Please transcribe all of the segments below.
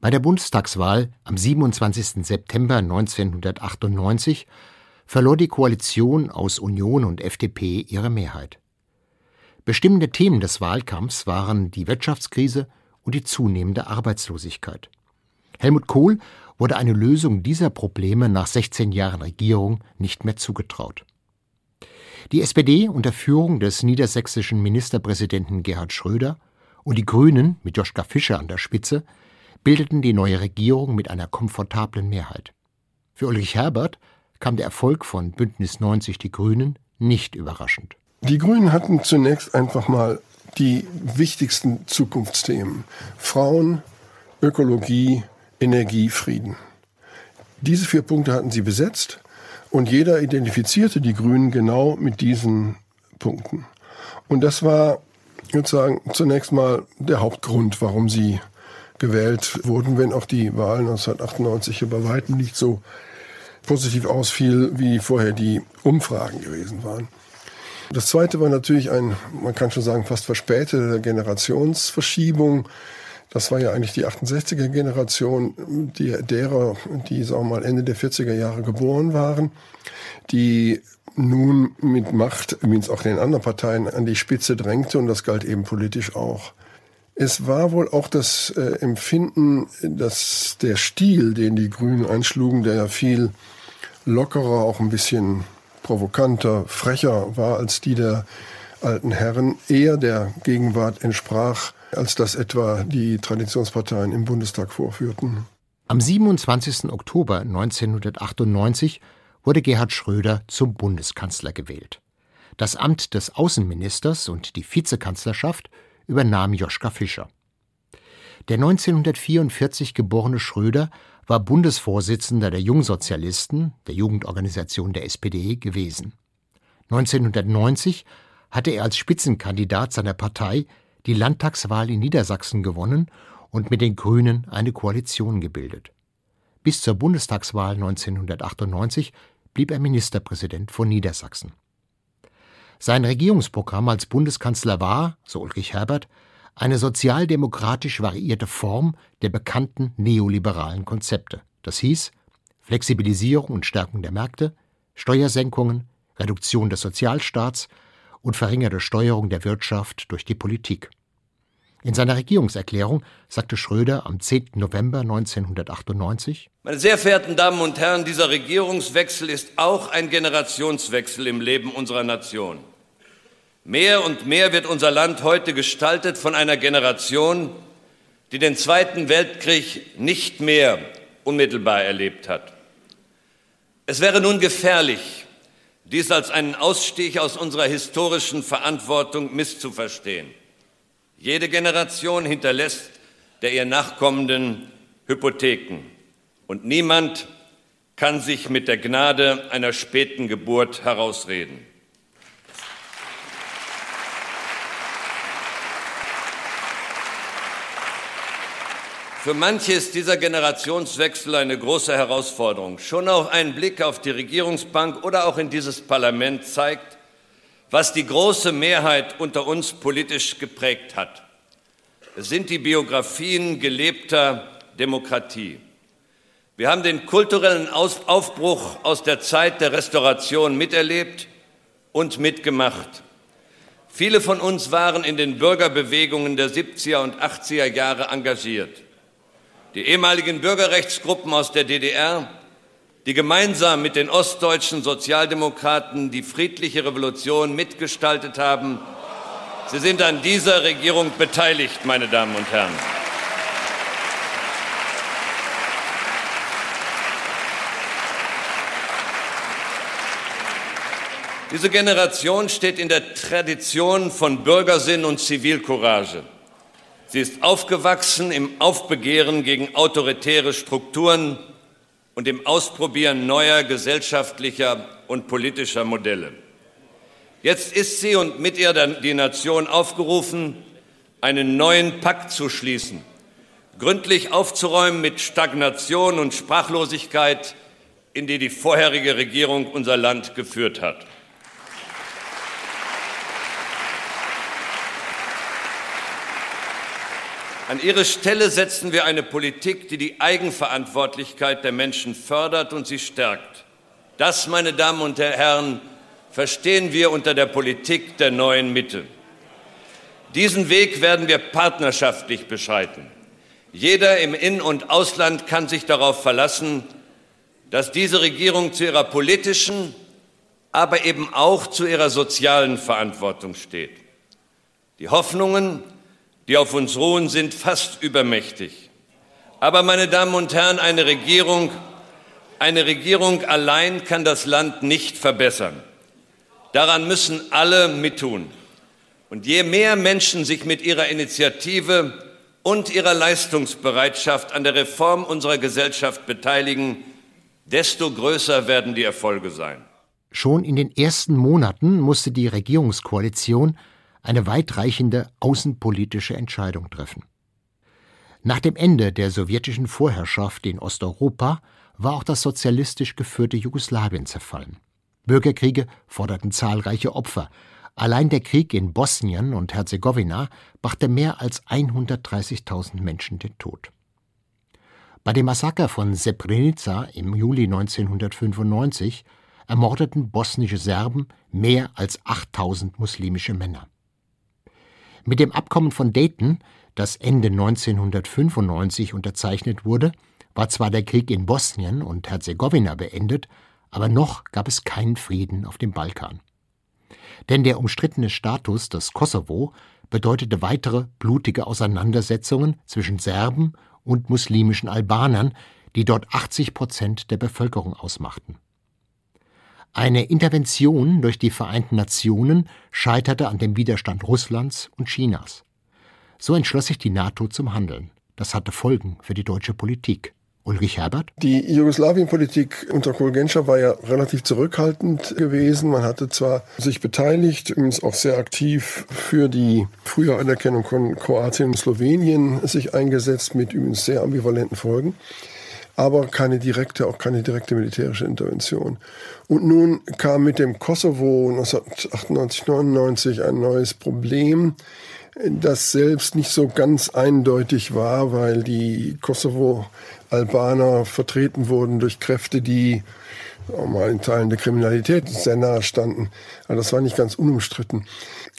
Bei der Bundestagswahl am 27. September 1998 verlor die Koalition aus Union und FDP ihre Mehrheit. Bestimmende Themen des Wahlkampfs waren die Wirtschaftskrise und die zunehmende Arbeitslosigkeit. Helmut Kohl wurde eine Lösung dieser Probleme nach 16 Jahren Regierung nicht mehr zugetraut. Die SPD unter Führung des niedersächsischen Ministerpräsidenten Gerhard Schröder und die Grünen mit Joschka Fischer an der Spitze bildeten die neue Regierung mit einer komfortablen Mehrheit. Für Ulrich Herbert kam der Erfolg von Bündnis 90 Die Grünen nicht überraschend. Die Grünen hatten zunächst einfach mal die wichtigsten Zukunftsthemen. Frauen, Ökologie, Energie, Frieden. Diese vier Punkte hatten sie besetzt und jeder identifizierte die Grünen genau mit diesen Punkten. Und das war sozusagen zunächst mal der Hauptgrund, warum sie gewählt wurden, wenn auch die Wahl 1998 über weitem nicht so positiv ausfiel, wie vorher die Umfragen gewesen waren. Das zweite war natürlich ein, man kann schon sagen, fast verspätete Generationsverschiebung. Das war ja eigentlich die 68er Generation die, derer, die sagen wir mal Ende der 40er Jahre geboren waren, die nun mit Macht, wie es auch den anderen Parteien, an die Spitze drängte und das galt eben politisch auch. Es war wohl auch das äh, Empfinden, dass der Stil, den die Grünen einschlugen, der ja viel lockerer, auch ein bisschen provokanter, frecher war als die der alten Herren, eher der Gegenwart entsprach, als das etwa die Traditionsparteien im Bundestag vorführten. Am 27. Oktober 1998 wurde Gerhard Schröder zum Bundeskanzler gewählt. Das Amt des Außenministers und die Vizekanzlerschaft übernahm Joschka Fischer. Der 1944 geborene Schröder war Bundesvorsitzender der Jungsozialisten, der Jugendorganisation der SPD, gewesen. 1990 hatte er als Spitzenkandidat seiner Partei die Landtagswahl in Niedersachsen gewonnen und mit den Grünen eine Koalition gebildet. Bis zur Bundestagswahl 1998 blieb er Ministerpräsident von Niedersachsen. Sein Regierungsprogramm als Bundeskanzler war, so Ulrich Herbert, eine sozialdemokratisch variierte Form der bekannten neoliberalen Konzepte. Das hieß Flexibilisierung und Stärkung der Märkte, Steuersenkungen, Reduktion des Sozialstaats und verringerte Steuerung der Wirtschaft durch die Politik. In seiner Regierungserklärung sagte Schröder am 10. November 1998 Meine sehr verehrten Damen und Herren, dieser Regierungswechsel ist auch ein Generationswechsel im Leben unserer Nation. Mehr und mehr wird unser Land heute gestaltet von einer Generation, die den Zweiten Weltkrieg nicht mehr unmittelbar erlebt hat. Es wäre nun gefährlich, dies als einen Ausstieg aus unserer historischen Verantwortung misszuverstehen. Jede Generation hinterlässt der ihr Nachkommenden Hypotheken. Und niemand kann sich mit der Gnade einer späten Geburt herausreden. Für manche ist dieser Generationswechsel eine große Herausforderung. Schon auch ein Blick auf die Regierungsbank oder auch in dieses Parlament zeigt, was die große Mehrheit unter uns politisch geprägt hat. Es sind die Biografien gelebter Demokratie. Wir haben den kulturellen Aufbruch aus der Zeit der Restauration miterlebt und mitgemacht. Viele von uns waren in den Bürgerbewegungen der 70er und 80er Jahre engagiert. Die ehemaligen Bürgerrechtsgruppen aus der DDR die gemeinsam mit den ostdeutschen Sozialdemokraten die friedliche Revolution mitgestaltet haben. Sie sind an dieser Regierung beteiligt, meine Damen und Herren. Diese Generation steht in der Tradition von Bürgersinn und Zivilcourage. Sie ist aufgewachsen im Aufbegehren gegen autoritäre Strukturen, und dem Ausprobieren neuer gesellschaftlicher und politischer Modelle. Jetzt ist sie und mit ihr die Nation aufgerufen, einen neuen Pakt zu schließen, gründlich aufzuräumen mit Stagnation und Sprachlosigkeit, in die die vorherige Regierung unser Land geführt hat. An ihre Stelle setzen wir eine Politik, die die Eigenverantwortlichkeit der Menschen fördert und sie stärkt. Das, meine Damen und Herren, verstehen wir unter der Politik der neuen Mitte. Diesen Weg werden wir partnerschaftlich beschreiten. Jeder im In- und Ausland kann sich darauf verlassen, dass diese Regierung zu ihrer politischen, aber eben auch zu ihrer sozialen Verantwortung steht. Die Hoffnungen, die auf uns ruhen, sind fast übermächtig. Aber, meine Damen und Herren, eine Regierung, eine Regierung allein kann das Land nicht verbessern. Daran müssen alle mittun. Und je mehr Menschen sich mit ihrer Initiative und ihrer Leistungsbereitschaft an der Reform unserer Gesellschaft beteiligen, desto größer werden die Erfolge sein. Schon in den ersten Monaten musste die Regierungskoalition eine weitreichende außenpolitische Entscheidung treffen. Nach dem Ende der sowjetischen Vorherrschaft in Osteuropa war auch das sozialistisch geführte Jugoslawien zerfallen. Bürgerkriege forderten zahlreiche Opfer. Allein der Krieg in Bosnien und Herzegowina brachte mehr als 130.000 Menschen den Tod. Bei dem Massaker von Srebrenica im Juli 1995 ermordeten bosnische Serben mehr als 8000 muslimische Männer. Mit dem Abkommen von Dayton, das Ende 1995 unterzeichnet wurde, war zwar der Krieg in Bosnien und Herzegowina beendet, aber noch gab es keinen Frieden auf dem Balkan. Denn der umstrittene Status des Kosovo bedeutete weitere blutige Auseinandersetzungen zwischen Serben und muslimischen Albanern, die dort 80 Prozent der Bevölkerung ausmachten. Eine Intervention durch die Vereinten Nationen scheiterte an dem Widerstand Russlands und Chinas. So entschloss sich die NATO zum Handeln. Das hatte Folgen für die deutsche Politik. Ulrich Herbert? Die Jugoslawienpolitik unter Kohl Genscher war ja relativ zurückhaltend gewesen. Man hatte zwar sich beteiligt, übrigens auch sehr aktiv für die frühe Anerkennung von Kroatien und Slowenien sich eingesetzt, mit übrigens sehr ambivalenten Folgen aber keine direkte, auch keine direkte militärische Intervention. Und nun kam mit dem Kosovo 1998, 99 ein neues Problem, das selbst nicht so ganz eindeutig war, weil die Kosovo-Albaner vertreten wurden durch Kräfte, die auch mal in Teilen der Kriminalität sehr nahe standen. Also das war nicht ganz unumstritten.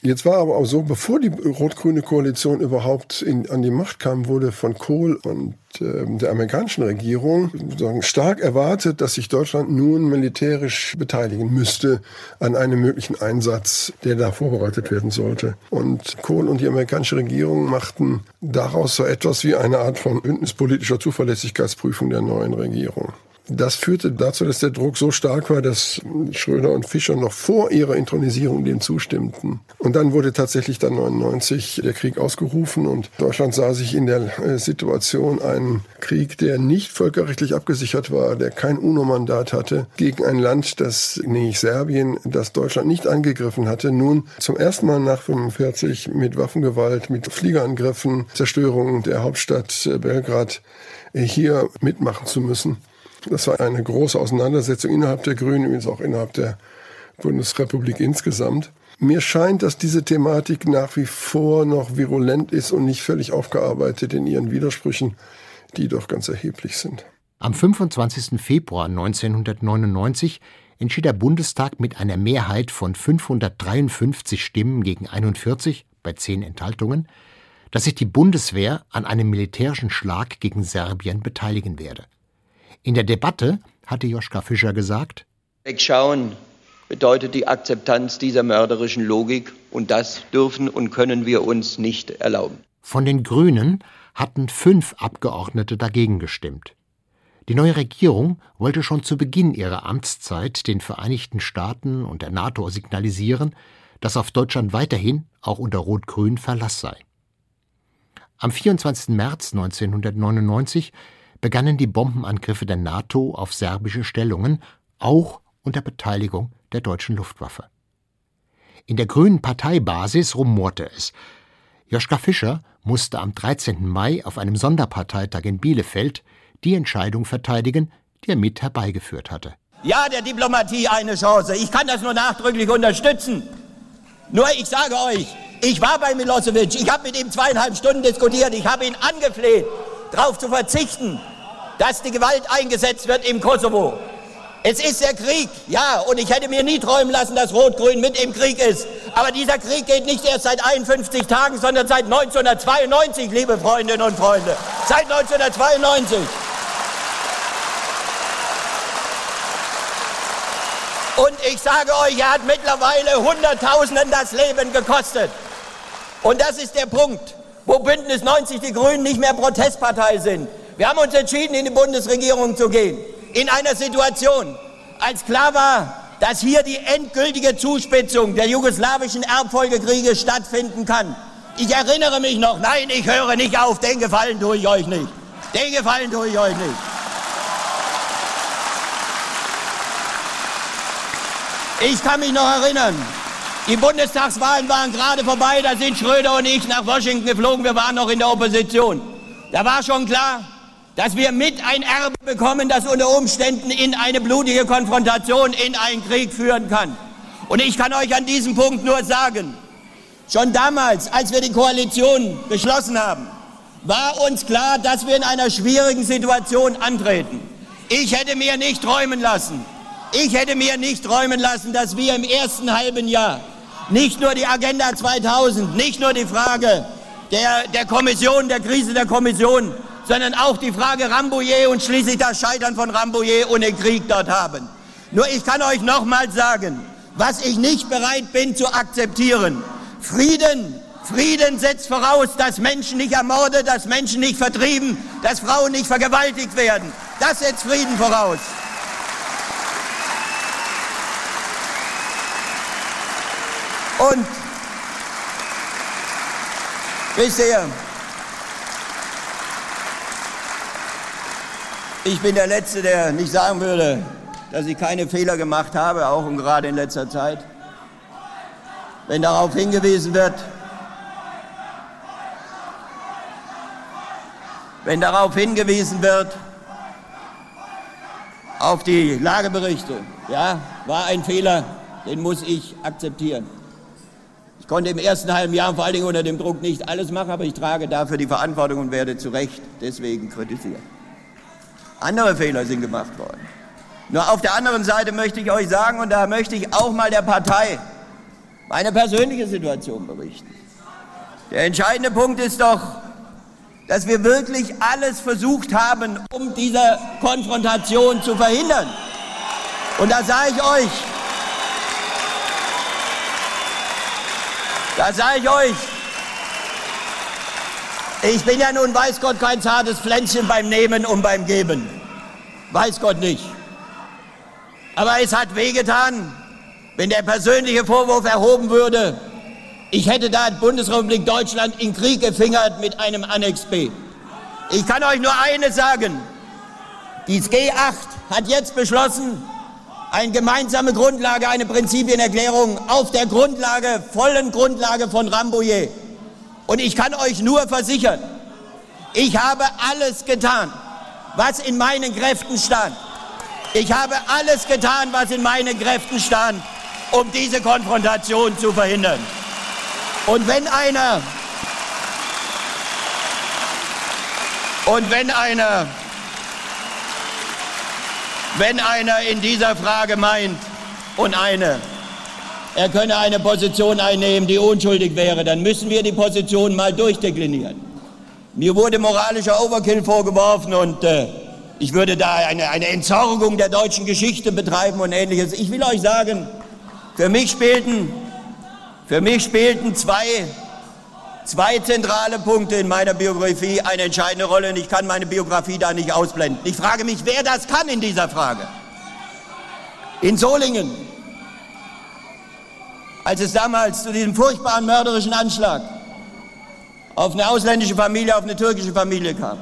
Jetzt war aber auch so, bevor die rot-grüne Koalition überhaupt in, an die Macht kam, wurde von Kohl und äh, der amerikanischen Regierung sagen, stark erwartet, dass sich Deutschland nun militärisch beteiligen müsste an einem möglichen Einsatz, der da vorbereitet werden sollte. Und Kohl und die amerikanische Regierung machten daraus so etwas wie eine Art von bündnispolitischer Zuverlässigkeitsprüfung der neuen Regierung. Das führte dazu, dass der Druck so stark war, dass Schröder und Fischer noch vor ihrer Intronisierung dem zustimmten. Und dann wurde tatsächlich dann 99 der Krieg ausgerufen und Deutschland sah sich in der äh, Situation einen Krieg, der nicht völkerrechtlich abgesichert war, der kein UNO-Mandat hatte, gegen ein Land, das, nämlich Serbien, das Deutschland nicht angegriffen hatte, nun zum ersten Mal nach 45 mit Waffengewalt, mit Fliegerangriffen, Zerstörung der Hauptstadt äh, Belgrad äh, hier mitmachen zu müssen. Das war eine große Auseinandersetzung innerhalb der Grünen, übrigens auch innerhalb der Bundesrepublik insgesamt. Mir scheint, dass diese Thematik nach wie vor noch virulent ist und nicht völlig aufgearbeitet in ihren Widersprüchen, die doch ganz erheblich sind. Am 25. Februar 1999 entschied der Bundestag mit einer Mehrheit von 553 Stimmen gegen 41 bei zehn Enthaltungen, dass sich die Bundeswehr an einem militärischen Schlag gegen Serbien beteiligen werde. In der Debatte hatte Joschka Fischer gesagt, Wegschauen bedeutet die Akzeptanz dieser mörderischen Logik und das dürfen und können wir uns nicht erlauben. Von den Grünen hatten fünf Abgeordnete dagegen gestimmt. Die neue Regierung wollte schon zu Beginn ihrer Amtszeit den Vereinigten Staaten und der NATO signalisieren, dass auf Deutschland weiterhin auch unter Rot-Grün Verlass sei. Am 24. März 1999 begannen die Bombenangriffe der NATO auf serbische Stellungen, auch unter Beteiligung der deutschen Luftwaffe. In der grünen Parteibasis rumorte es. Joschka Fischer musste am 13. Mai auf einem Sonderparteitag in Bielefeld die Entscheidung verteidigen, die er mit herbeigeführt hatte. Ja, der Diplomatie eine Chance. Ich kann das nur nachdrücklich unterstützen. Nur ich sage euch, Ich war bei Milosevic, ich habe mit ihm zweieinhalb Stunden diskutiert, ich habe ihn angefleht, darauf zu verzichten, dass die Gewalt eingesetzt wird im Kosovo. Es ist der Krieg, ja, und ich hätte mir nie träumen lassen, dass Rot-Grün mit im Krieg ist. Aber dieser Krieg geht nicht erst seit 51 Tagen, sondern seit 1992, liebe Freundinnen und Freunde. Seit 1992. Und ich sage euch, er hat mittlerweile Hunderttausenden das Leben gekostet. Und das ist der Punkt, wo Bündnis 90 die Grünen nicht mehr Protestpartei sind. Wir haben uns entschieden, in die Bundesregierung zu gehen in einer Situation, als klar war, dass hier die endgültige Zuspitzung der jugoslawischen Erbfolgekriege stattfinden kann. Ich erinnere mich noch, nein, ich höre nicht auf, den Gefallen tue ich euch nicht. Den Gefallen tue ich euch nicht. Ich kann mich noch erinnern, die Bundestagswahlen waren gerade vorbei, da sind Schröder und ich nach Washington geflogen, wir waren noch in der Opposition. Da war schon klar, dass wir mit ein Erbe bekommen, das unter Umständen in eine blutige Konfrontation, in einen Krieg führen kann. Und ich kann euch an diesem Punkt nur sagen, schon damals, als wir die Koalition beschlossen haben, war uns klar, dass wir in einer schwierigen Situation antreten. Ich hätte mir nicht träumen lassen, ich hätte mir nicht träumen lassen, dass wir im ersten halben Jahr nicht nur die Agenda 2000, nicht nur die Frage der, der Kommission, der Krise der Kommission, sondern auch die Frage Rambouillet und schließlich das Scheitern von Rambouillet den Krieg dort haben. Nur ich kann euch nochmal sagen, was ich nicht bereit bin zu akzeptieren. Frieden, Frieden setzt voraus, dass Menschen nicht ermordet, dass Menschen nicht vertrieben, dass Frauen nicht vergewaltigt werden. Das setzt Frieden voraus. Und wisst Ich bin der Letzte, der nicht sagen würde, dass ich keine Fehler gemacht habe, auch und gerade in letzter Zeit. Wenn darauf hingewiesen wird, wenn darauf hingewiesen wird, auf die Lageberichte, ja, war ein Fehler, den muss ich akzeptieren. Ich konnte im ersten halben Jahr vor allen Dingen unter dem Druck nicht alles machen, aber ich trage dafür die Verantwortung und werde zu Recht deswegen kritisiert. Andere Fehler sind gemacht worden. Nur auf der anderen Seite möchte ich euch sagen, und da möchte ich auch mal der Partei meine persönliche Situation berichten. Der entscheidende Punkt ist doch, dass wir wirklich alles versucht haben, um diese Konfrontation zu verhindern. Und da sage ich euch, da sage ich euch, ich bin ja nun, weiß Gott, kein zartes Pflänzchen beim Nehmen und beim Geben. Weiß Gott nicht. Aber es hat wehgetan, wenn der persönliche Vorwurf erhoben würde, ich hätte da Bundesrepublik Deutschland in Krieg gefingert mit einem Annex B. Ich kann euch nur eines sagen. Die G8 hat jetzt beschlossen, eine gemeinsame Grundlage, eine Prinzipienerklärung auf der Grundlage, vollen Grundlage von Rambouillet und ich kann euch nur versichern, ich habe alles getan, was in meinen Kräften stand. Ich habe alles getan, was in meinen Kräften stand, um diese Konfrontation zu verhindern. Und wenn einer und wenn einer wenn einer in dieser Frage meint und eine er könne eine Position einnehmen, die unschuldig wäre, dann müssen wir die Position mal durchdeklinieren. Mir wurde moralischer Overkill vorgeworfen und äh, ich würde da eine, eine Entsorgung der deutschen Geschichte betreiben und ähnliches. Ich will euch sagen, für mich spielten, für mich spielten zwei, zwei zentrale Punkte in meiner Biografie eine entscheidende Rolle und ich kann meine Biografie da nicht ausblenden. Ich frage mich, wer das kann in dieser Frage. In Solingen als es damals zu diesem furchtbaren mörderischen Anschlag auf eine ausländische Familie, auf eine türkische Familie kam.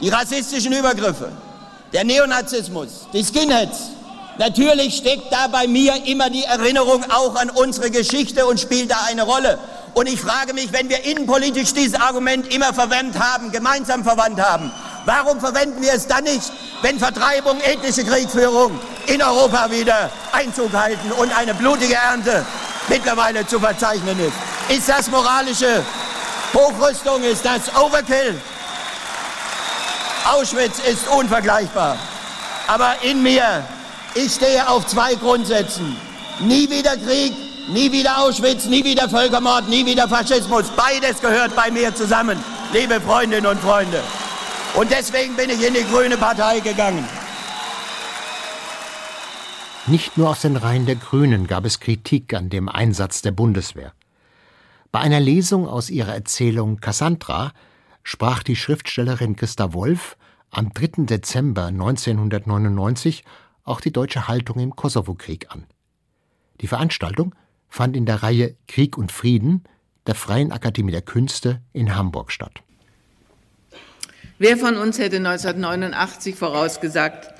Die rassistischen Übergriffe, der Neonazismus, die Skinheads. Natürlich steckt da bei mir immer die Erinnerung auch an unsere Geschichte und spielt da eine Rolle. Und ich frage mich, wenn wir innenpolitisch dieses Argument immer verwendet haben, gemeinsam verwandt haben, warum verwenden wir es dann nicht, wenn Vertreibung, ethnische Kriegführung in Europa wieder Einzug halten und eine blutige Ernte mittlerweile zu verzeichnen ist. Ist das moralische Hochrüstung? Ist das Overkill? Auschwitz ist unvergleichbar. Aber in mir, ich stehe auf zwei Grundsätzen. Nie wieder Krieg, nie wieder Auschwitz, nie wieder Völkermord, nie wieder Faschismus. Beides gehört bei mir zusammen, liebe Freundinnen und Freunde. Und deswegen bin ich in die Grüne Partei gegangen. Nicht nur aus den Reihen der Grünen gab es Kritik an dem Einsatz der Bundeswehr. Bei einer Lesung aus ihrer Erzählung Cassandra sprach die Schriftstellerin Christa Wolf am 3. Dezember 1999 auch die deutsche Haltung im Kosovo-Krieg an. Die Veranstaltung fand in der Reihe Krieg und Frieden der Freien Akademie der Künste in Hamburg statt. Wer von uns hätte 1989 vorausgesagt,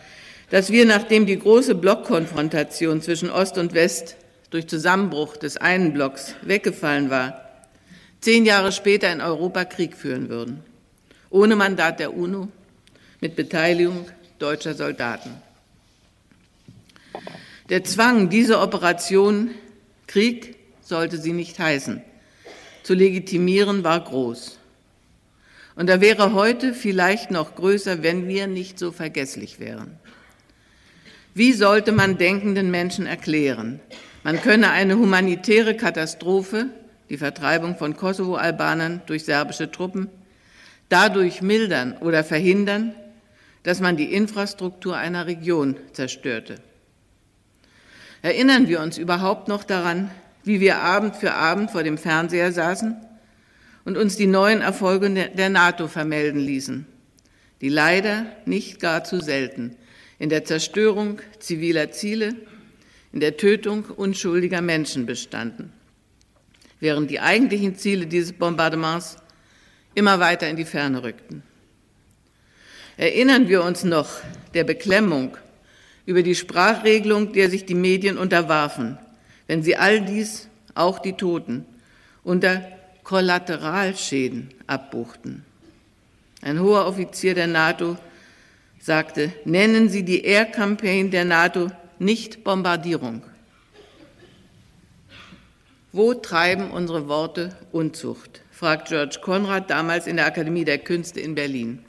dass wir, nachdem die große Blockkonfrontation zwischen Ost und West durch Zusammenbruch des einen Blocks weggefallen war, zehn Jahre später in Europa Krieg führen würden, ohne Mandat der UNO, mit Beteiligung deutscher Soldaten. Der Zwang, diese Operation Krieg sollte sie nicht heißen, zu legitimieren, war groß. Und er wäre heute vielleicht noch größer, wenn wir nicht so vergesslich wären. Wie sollte man denkenden Menschen erklären, man könne eine humanitäre Katastrophe, die Vertreibung von Kosovo-Albanern durch serbische Truppen, dadurch mildern oder verhindern, dass man die Infrastruktur einer Region zerstörte. Erinnern wir uns überhaupt noch daran, wie wir Abend für Abend vor dem Fernseher saßen und uns die neuen Erfolge der NATO vermelden ließen, die leider nicht gar zu selten in der Zerstörung ziviler Ziele, in der Tötung unschuldiger Menschen bestanden, während die eigentlichen Ziele dieses Bombardements immer weiter in die Ferne rückten. Erinnern wir uns noch der Beklemmung über die Sprachregelung, der sich die Medien unterwarfen, wenn sie all dies, auch die Toten, unter Kollateralschäden abbuchten. Ein hoher Offizier der NATO sagte, nennen Sie die Air Campaign der NATO nicht Bombardierung. Wo treiben unsere Worte Unzucht? fragt George Konrad damals in der Akademie der Künste in Berlin.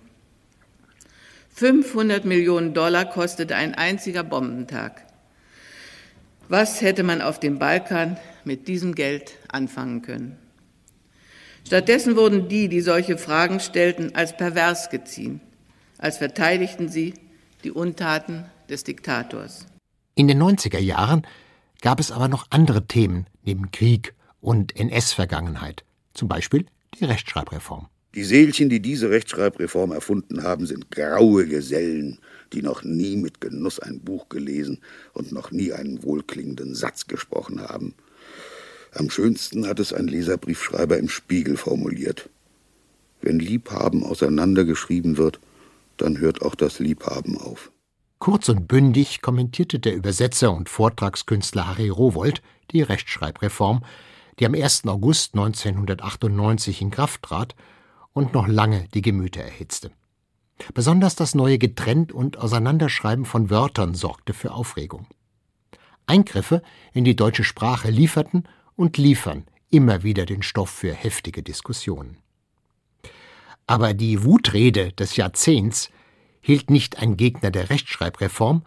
500 Millionen Dollar kostete ein einziger Bombentag. Was hätte man auf dem Balkan mit diesem Geld anfangen können? Stattdessen wurden die, die solche Fragen stellten, als pervers geziehen, als verteidigten sie die Untaten des Diktators. In den 90er Jahren gab es aber noch andere Themen neben Krieg und NS-Vergangenheit, zum Beispiel die Rechtschreibreform. Die Seelchen, die diese Rechtschreibreform erfunden haben, sind graue Gesellen, die noch nie mit Genuss ein Buch gelesen und noch nie einen wohlklingenden Satz gesprochen haben. Am schönsten hat es ein Leserbriefschreiber im Spiegel formuliert. Wenn Liebhaben auseinandergeschrieben wird, dann hört auch das Liebhaben auf. Kurz und bündig kommentierte der Übersetzer und Vortragskünstler Harry Rowold die Rechtschreibreform, die am 1. August 1998 in Kraft trat und noch lange die Gemüter erhitzte. Besonders das neue Getrennt- und Auseinanderschreiben von Wörtern sorgte für Aufregung. Eingriffe in die deutsche Sprache lieferten und liefern immer wieder den Stoff für heftige Diskussionen. Aber die Wutrede des Jahrzehnts hielt nicht ein Gegner der Rechtschreibreform,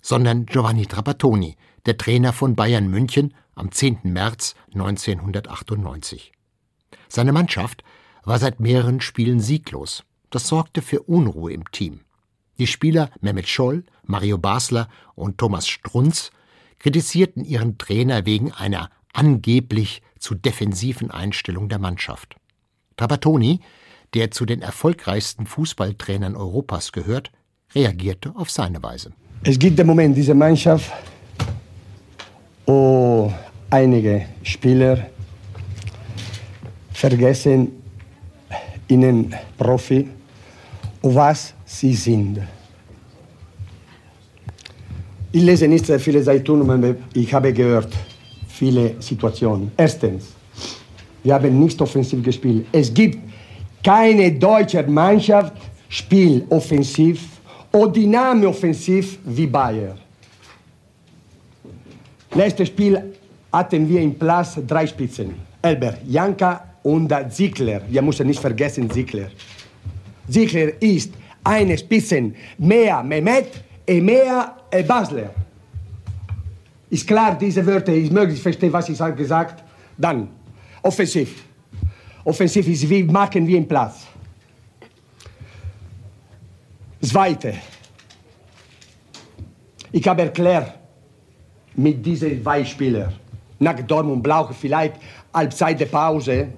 sondern Giovanni Trapattoni, der Trainer von Bayern München am 10. März 1998. Seine Mannschaft war seit mehreren Spielen sieglos. Das sorgte für Unruhe im Team. Die Spieler Mehmet Scholl, Mario Basler und Thomas Strunz kritisierten ihren Trainer wegen einer angeblich zu defensiven Einstellung der Mannschaft. Trapattoni, der zu den erfolgreichsten Fußballtrainern Europas gehört, reagierte auf seine Weise. Es gibt im Moment diese Mannschaft, wo einige Spieler vergessen, ihnen Profi, was sie sind. Ich lese nicht sehr viele Zeitungen, aber ich habe gehört, viele Situationen. Erstens, wir haben nicht offensiv gespielt. Es gibt keine deutsche Mannschaft, spielt offensiv oder dynamisch offensiv wie Bayern. Letztes Spiel hatten wir im Platz drei Spitzen. Elber, Janka und Ziegler. Wir müssen nicht vergessen Ziegler. Ziegler ist eine Spitze mehr Mehmet und mehr Basler. Ist klar, diese Wörter ist möglich, verstehe, was ich habe gesagt. Dann, offensiv. Offensiv ist wie machen wir im Platz. Zweite. Ich habe erklärt, mit diesen zwei Spielern, nach Dortmund brauche vielleicht Halbzeit der Pause.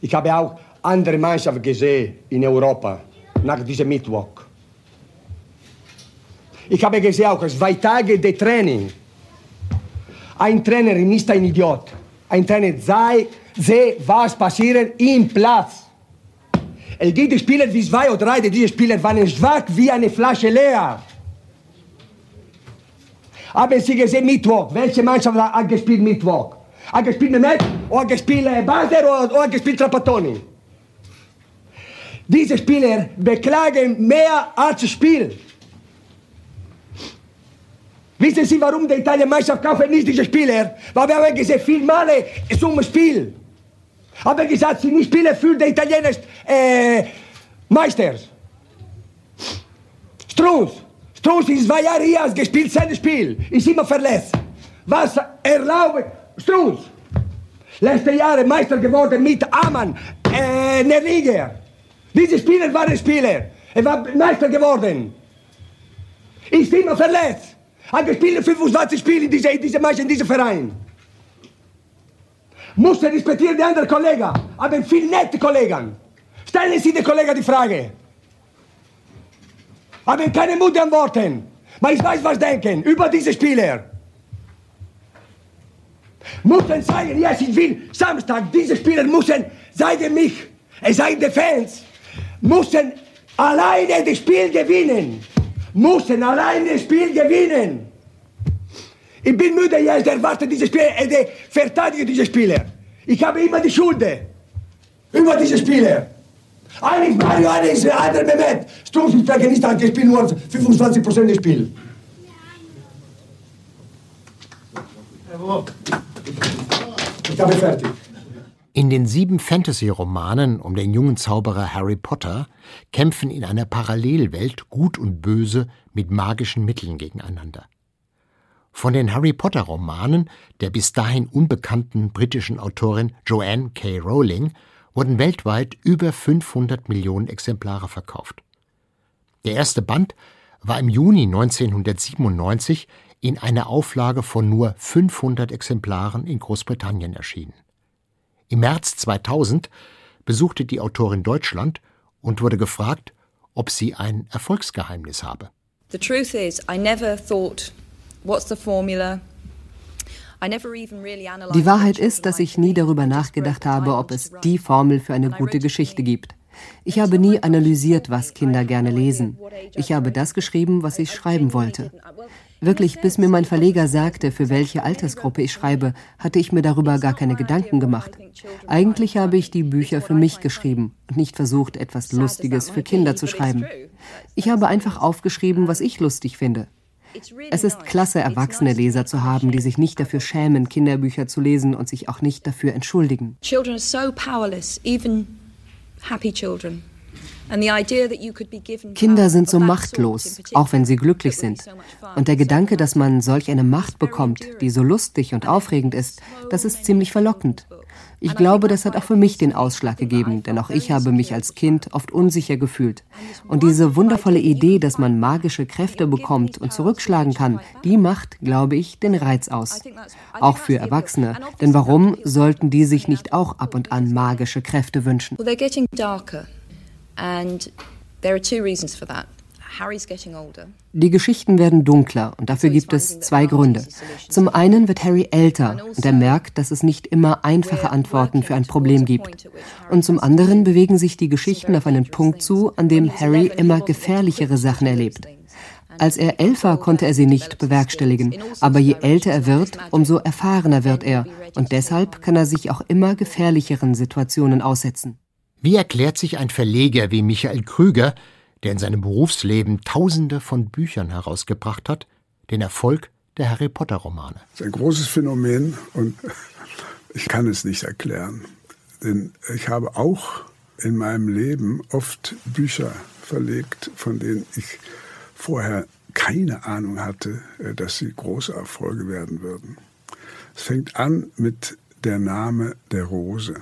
Ich habe auch andere Mannschaften gesehen in Europa, nach diesem Mittwoch. Ich habe gesehen auch zwei Tage de Training. Ein Trainer ist ein Idiot. Ein Trainer sei, sehe, was passiert im Platz. Es gibt Spieler wie zwei oder drei, diese Spieler waren schwach wie eine Flasche leer. Haben Sie gesehen Mittwoch? Welche Mannschaft hat gespielt Mittwoch? Hat gespielt Mehmet oder gespielt Basler oder, oder gespielt Trapattoni? Diese Spieler beklagen mehr als Spiel. Wissen Sie, warum die Italien-Mannschaft kaufen nicht diese Spieler? Weil wir haben gesehen, viel Male zum Spiel. Haben gesagt, sie nicht spielen für die italienischen äh, Meisters. Strunz. Strunz ist zwei Jahre hier, gespielt sein Spiel. Ist immer verletzt. Was erlaubt Strunz? Letzte Jahre Meister geworden mit Amann, äh, Nerliger. Diese Spieler waren Spieler. Er war Meister geworden. Ist immer verletzt. Hat gespielt 25 Spiele in diesem diese Match, in diesem Verein. Musste respektieren die anderen Kollegen. Aber viel nette Kollegen. Stellen Sie den Kollegen die Frage. Haben keine Mut antworten. Aber ich weiß, was denken über diese Spieler. Müssen sagen, yes, ich will Samstag, diese Spieler müssen, sagen mich, es seien die Fans, müssen alleine das Spiel gewinnen. Müssen alleine das Spiel gewinnen. Ich bin müde jetzt, erwarte diese Spieler, äh, verteidige diese Spieler. Ich habe immer die Schuld über diese Spieler. Einer ist Mario, einer ist der andere Mehmet. Ist nicht hat gespielt, nur 25 Prozent des Spiels. Ich habe fertig. In den sieben Fantasy-Romanen um den jungen Zauberer Harry Potter kämpfen in einer Parallelwelt Gut und Böse mit magischen Mitteln gegeneinander. Von den Harry Potter-Romanen der bis dahin unbekannten britischen Autorin Joanne K. Rowling wurden weltweit über 500 Millionen Exemplare verkauft. Der erste Band war im Juni 1997 in einer Auflage von nur 500 Exemplaren in Großbritannien erschienen. Im März 2000 besuchte die Autorin Deutschland und wurde gefragt, ob sie ein Erfolgsgeheimnis habe. The truth is, I never thought, what's the formula? Die Wahrheit ist, dass ich nie darüber nachgedacht habe, ob es die Formel für eine gute Geschichte gibt. Ich habe nie analysiert, was Kinder gerne lesen. Ich habe das geschrieben, was ich schreiben wollte. Wirklich, bis mir mein Verleger sagte, für welche Altersgruppe ich schreibe, hatte ich mir darüber gar keine Gedanken gemacht. Eigentlich habe ich die Bücher für mich geschrieben und nicht versucht, etwas Lustiges für Kinder zu schreiben. Ich habe einfach aufgeschrieben, was ich lustig finde. Es ist klasse, erwachsene Leser zu haben, die sich nicht dafür schämen, Kinderbücher zu lesen und sich auch nicht dafür entschuldigen. Kinder sind so machtlos, auch wenn sie glücklich sind. Und der Gedanke, dass man solch eine Macht bekommt, die so lustig und aufregend ist, das ist ziemlich verlockend. Ich glaube, das hat auch für mich den Ausschlag gegeben, denn auch ich habe mich als Kind oft unsicher gefühlt. Und diese wundervolle Idee, dass man magische Kräfte bekommt und zurückschlagen kann, die macht, glaube ich, den Reiz aus. Auch für Erwachsene. Denn warum sollten die sich nicht auch ab und an magische Kräfte wünschen? And there are two reasons for that. Die Geschichten werden dunkler und dafür gibt es zwei Gründe. Zum einen wird Harry älter und er merkt, dass es nicht immer einfache Antworten für ein Problem gibt. Und zum anderen bewegen sich die Geschichten auf einen Punkt zu, an dem Harry immer gefährlichere Sachen erlebt. Als er elf war, konnte er sie nicht bewerkstelligen, aber je älter er wird, umso erfahrener wird er und deshalb kann er sich auch immer gefährlicheren Situationen aussetzen. Wie erklärt sich ein Verleger wie Michael Krüger, der in seinem Berufsleben Tausende von Büchern herausgebracht hat, den Erfolg der Harry Potter Romane? Das ist ein großes Phänomen und Ich kann es nicht erklären. Denn ich habe auch in meinem Leben oft Bücher verlegt, von denen ich vorher keine Ahnung hatte, äh, dass sie große Erfolge werden würden. Es fängt an mit Der Name der Rose.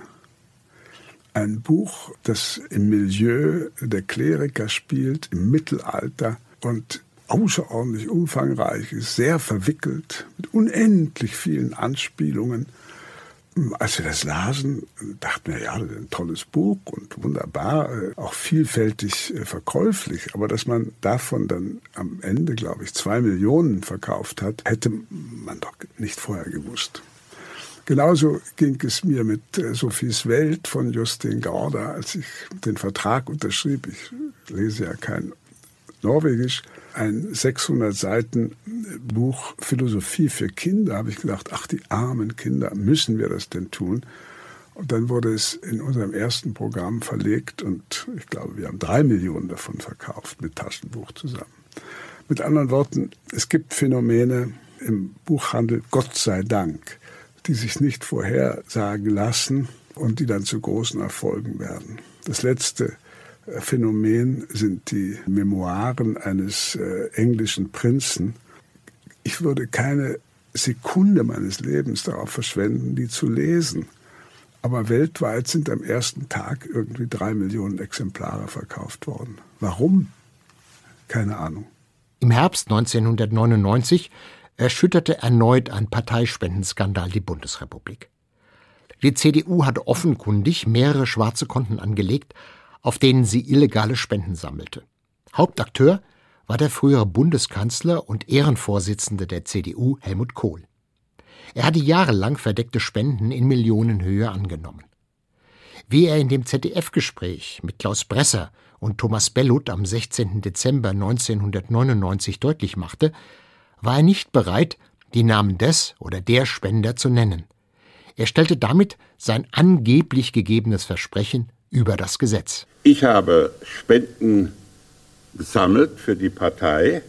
Ein Buch, das im Milieu der Kleriker spielt, im Mittelalter und außerordentlich umfangreich ist, sehr verwickelt, mit unendlich vielen Anspielungen als wir das lasen, dachten wir, ja, ein tolles Buch und wunderbar, äh, auch vielfältig äh, verkäuflich. Aber dass man davon dann am Ende, glaube ich, zwei Millionen verkauft hat, hätte man doch nicht vorher gewusst. Genauso ging es mir mit äh, Sophies Welt von Justin Gauder, als ich den Vertrag unterschrieb. Ich lese ja kein Norwegisch ein 600 Seiten Buch Philosophie für Kinder, habe ich gedacht, ach, die armen Kinder, müssen wir das denn tun? Und dann wurde es in unserem ersten Programm verlegt und ich glaube, wir haben drei Millionen davon verkauft mit Taschenbuch zusammen. Mit anderen Worten, es gibt Phänomene im Buchhandel, Gott sei Dank, die sich nicht vorhersagen lassen und die dann zu großen Erfolgen werden. Das letzte Phänomen sind die Memoiren eines äh, englischen Prinzen. Ich würde keine Sekunde meines Lebens darauf verschwenden, die zu lesen. Aber weltweit sind am ersten Tag irgendwie drei Millionen Exemplare verkauft worden. Warum? Keine Ahnung. Im Herbst 1999 erschütterte erneut ein Parteispendenskandal die Bundesrepublik. Die CDU hatte offenkundig mehrere schwarze Konten angelegt, auf denen sie illegale Spenden sammelte. Hauptakteur war der frühere Bundeskanzler und Ehrenvorsitzende der CDU Helmut Kohl. Er hatte jahrelang verdeckte Spenden in Millionenhöhe angenommen. Wie er in dem ZDF-Gespräch mit Klaus Bresser und Thomas Bellut am 16. Dezember 1999 deutlich machte, war er nicht bereit, die Namen des oder der Spender zu nennen. Er stellte damit sein angeblich gegebenes Versprechen über das Gesetz. Ich habe Spenden gesammelt für die Partei.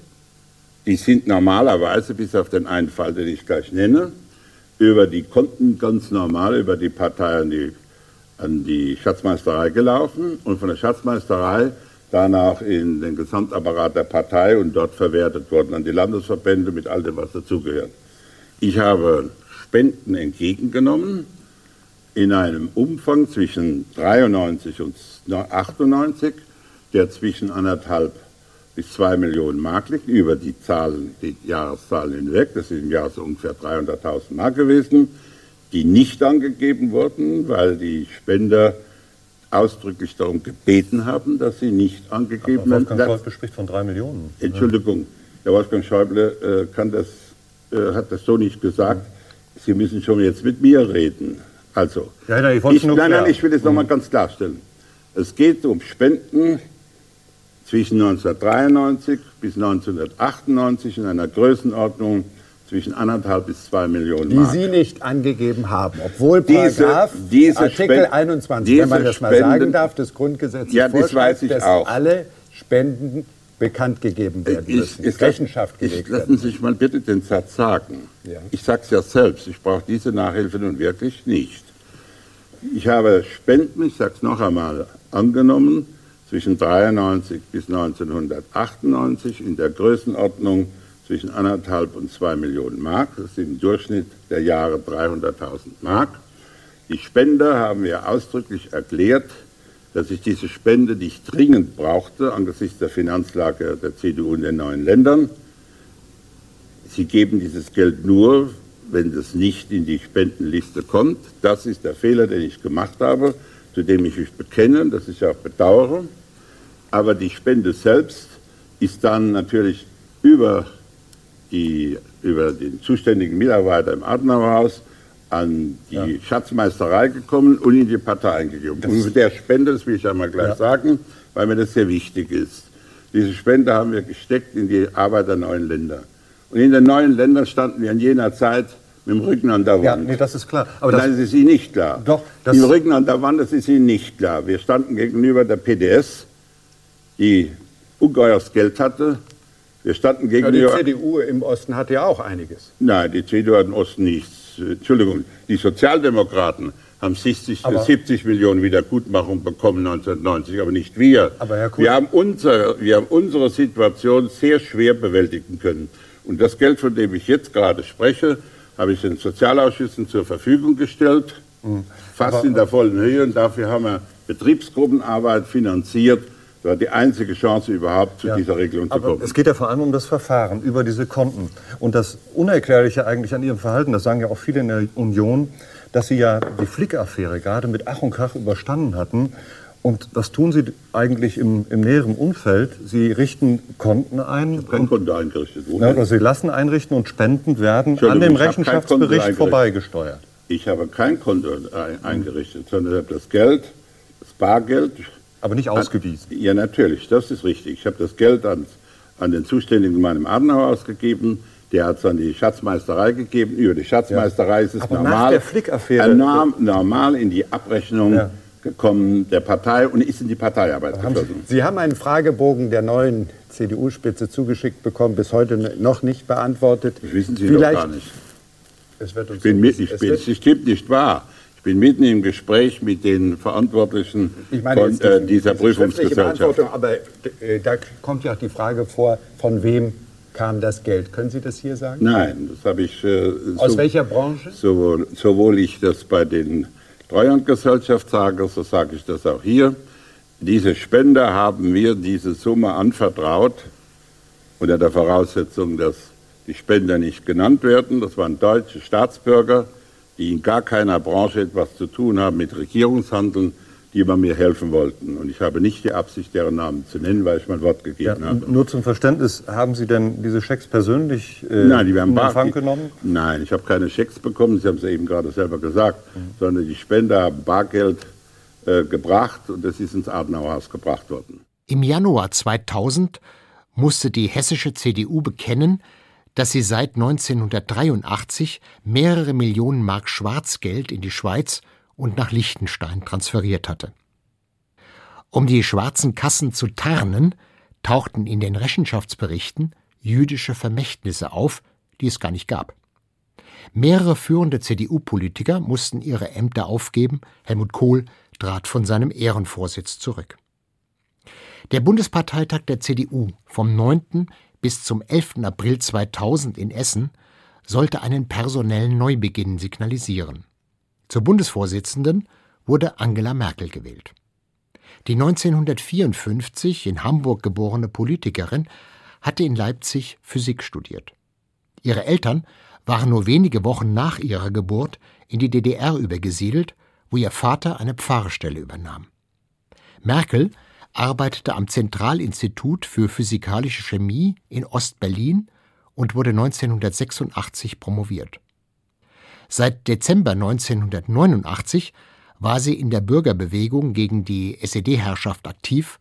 Die sind normalerweise, bis auf den einen Fall, den ich gleich nenne, über die Konten ganz normal über die Partei an die, an die Schatzmeisterei gelaufen und von der Schatzmeisterei danach in den Gesamtapparat der Partei und dort verwertet worden an die Landesverbände mit all dem, was dazugehört. Ich habe Spenden entgegengenommen in einem Umfang zwischen 93 und 98, der zwischen anderthalb bis zwei Millionen Mark liegt, über die Zahlen, die Jahreszahlen hinweg. Das ist im Jahr so ungefähr 300.000 Mark gewesen, die nicht angegeben wurden, weil die Spender ausdrücklich darum gebeten haben, dass sie nicht angegeben werden. Wolfgang Schäuble spricht von drei Millionen. Entschuldigung, der Wolfgang Schäuble äh, kann das, äh, hat das so nicht gesagt. Sie müssen schon jetzt mit mir reden. Also, ja, nein, ich, nein, nein, ich will es nochmal mhm. ganz klarstellen. Es geht um Spenden zwischen 1993 bis 1998 in einer Größenordnung zwischen anderthalb bis zwei Millionen Mark. Die Sie nicht angegeben haben, obwohl Paragraph diese Artikel Spende, 21, wenn man das mal Spenden, sagen darf, des Grundgesetzes ja, das weiß ich dass auch. alle Spenden bekannt gegeben werden müssen, ich, Rechenschaft gelegt ich, Lassen Sie sich mal bitte den Satz sagen. Ja. Ich sage es ja selbst, ich brauche diese Nachhilfe nun wirklich nicht. Ich habe Spenden, ich sage es noch einmal, angenommen zwischen 93 bis 1998 in der Größenordnung zwischen anderthalb und zwei Millionen Mark. Das sind im Durchschnitt der Jahre 300.000 Mark. Die Spender haben wir ausdrücklich erklärt, dass ich diese Spende nicht dringend brauchte angesichts der Finanzlage der CDU in den neuen Ländern. Sie geben dieses Geld nur, wenn es nicht in die Spendenliste kommt. Das ist der Fehler, den ich gemacht habe, zu dem ich mich bekenne, das ich auch bedauere. Aber die Spende selbst ist dann natürlich über, die, über den zuständigen Mitarbeiter im Adenauerhaus an die ja. Schatzmeisterei gekommen und in die Partei eingegeben. Das und mit der Spende, das will ich einmal gleich ja. sagen, weil mir das sehr wichtig ist. Diese Spende haben wir gesteckt in die Arbeit der neuen Länder. Und in den neuen Ländern standen wir in jener Zeit mit dem Rücken an der Wand. Ja, nee, das ist klar. Aber Nein, das ist Ihnen nicht klar. Doch. Das Im Rücken an der Wand, das ist Ihnen nicht klar. Wir standen gegenüber der PDS, die ungeheures Geld hatte. Wir standen gegenüber... Ja, die CDU im Osten hatte ja auch einiges. Nein, die CDU hat im Osten nichts. Entschuldigung, die Sozialdemokraten haben 60, aber 70 Millionen Wiedergutmachung bekommen 1990, aber nicht wir. Aber wir, haben unser, wir haben unsere Situation sehr schwer bewältigen können. Und das Geld, von dem ich jetzt gerade spreche, habe ich den Sozialausschüssen zur Verfügung gestellt, mhm. fast aber, in der vollen Höhe. Und dafür haben wir Betriebsgruppenarbeit finanziert. Das war die einzige Chance überhaupt, zu ja, dieser Regelung zu kommen. Es geht ja vor allem um das Verfahren über diese Konten. Und das Unerklärliche eigentlich an Ihrem Verhalten, das sagen ja auch viele in der Union, dass Sie ja die Flick-Affäre gerade mit Ach und Krach überstanden hatten. Und was tun Sie eigentlich im, im näheren Umfeld? Sie richten Konten ein. Konto eingerichtet. Ja, oder Sie lassen einrichten und Spenden werden an dem Rechenschaftsbericht vorbeigesteuert. Ich habe kein Konto eingerichtet, sondern ich habe das Geld, das Bargeld. Aber nicht ausgewiesen. Ja, natürlich, das ist richtig. Ich habe das Geld an, an den Zuständigen in meinem Adenauer ausgegeben der hat es an die Schatzmeisterei gegeben. Über die Schatzmeisterei ja. ist es Aber normal, nach der norm, normal in die Abrechnung ja. gekommen der Partei und ist in die Parteiarbeit geflossen. Sie haben einen Fragebogen der neuen CDU-Spitze zugeschickt bekommen, bis heute noch nicht beantwortet. Das wissen Sie Vielleicht, doch gar nicht. Es wird uns ich bin mit, ich bin, es stimmt nicht wahr. Ich bin mitten im Gespräch mit den Verantwortlichen meine, von äh, dieser Prüfungsgesellschaft. Aber äh, da kommt ja auch die Frage vor, von wem kam das Geld. Können Sie das hier sagen? Nein, das habe ich. Äh, Aus so, welcher Branche? Sowohl, sowohl ich das bei den Treuhandgesellschaft sage, so sage ich das auch hier. Diese Spender haben mir diese Summe anvertraut, unter der Voraussetzung, dass die Spender nicht genannt werden. Das waren deutsche Staatsbürger, die in gar keiner Branche etwas zu tun haben mit Regierungshandeln die bei mir helfen wollten. Und ich habe nicht die Absicht, deren Namen zu nennen, weil ich mein Wort gegeben ja, habe. Nur zum Verständnis, haben Sie denn diese Schecks persönlich äh, Nein, die werden in Empfang genommen? Nein, ich habe keine Schecks bekommen, Sie haben es ja eben gerade selber gesagt, mhm. sondern die Spender haben Bargeld äh, gebracht und es ist ins Adenauerhaus gebracht worden. Im Januar 2000 musste die hessische CDU bekennen, dass sie seit 1983 mehrere Millionen Mark Schwarzgeld in die Schweiz und nach Liechtenstein transferiert hatte. Um die schwarzen Kassen zu tarnen, tauchten in den Rechenschaftsberichten jüdische Vermächtnisse auf, die es gar nicht gab. Mehrere führende CDU-Politiker mussten ihre Ämter aufgeben, Helmut Kohl trat von seinem Ehrenvorsitz zurück. Der Bundesparteitag der CDU vom 9. bis zum 11. April 2000 in Essen sollte einen personellen Neubeginn signalisieren. Zur Bundesvorsitzenden wurde Angela Merkel gewählt. Die 1954 in Hamburg geborene Politikerin hatte in Leipzig Physik studiert. Ihre Eltern waren nur wenige Wochen nach ihrer Geburt in die DDR übergesiedelt, wo ihr Vater eine Pfarrstelle übernahm. Merkel arbeitete am Zentralinstitut für physikalische Chemie in Ostberlin und wurde 1986 promoviert. Seit Dezember 1989 war sie in der Bürgerbewegung gegen die SED-Herrschaft aktiv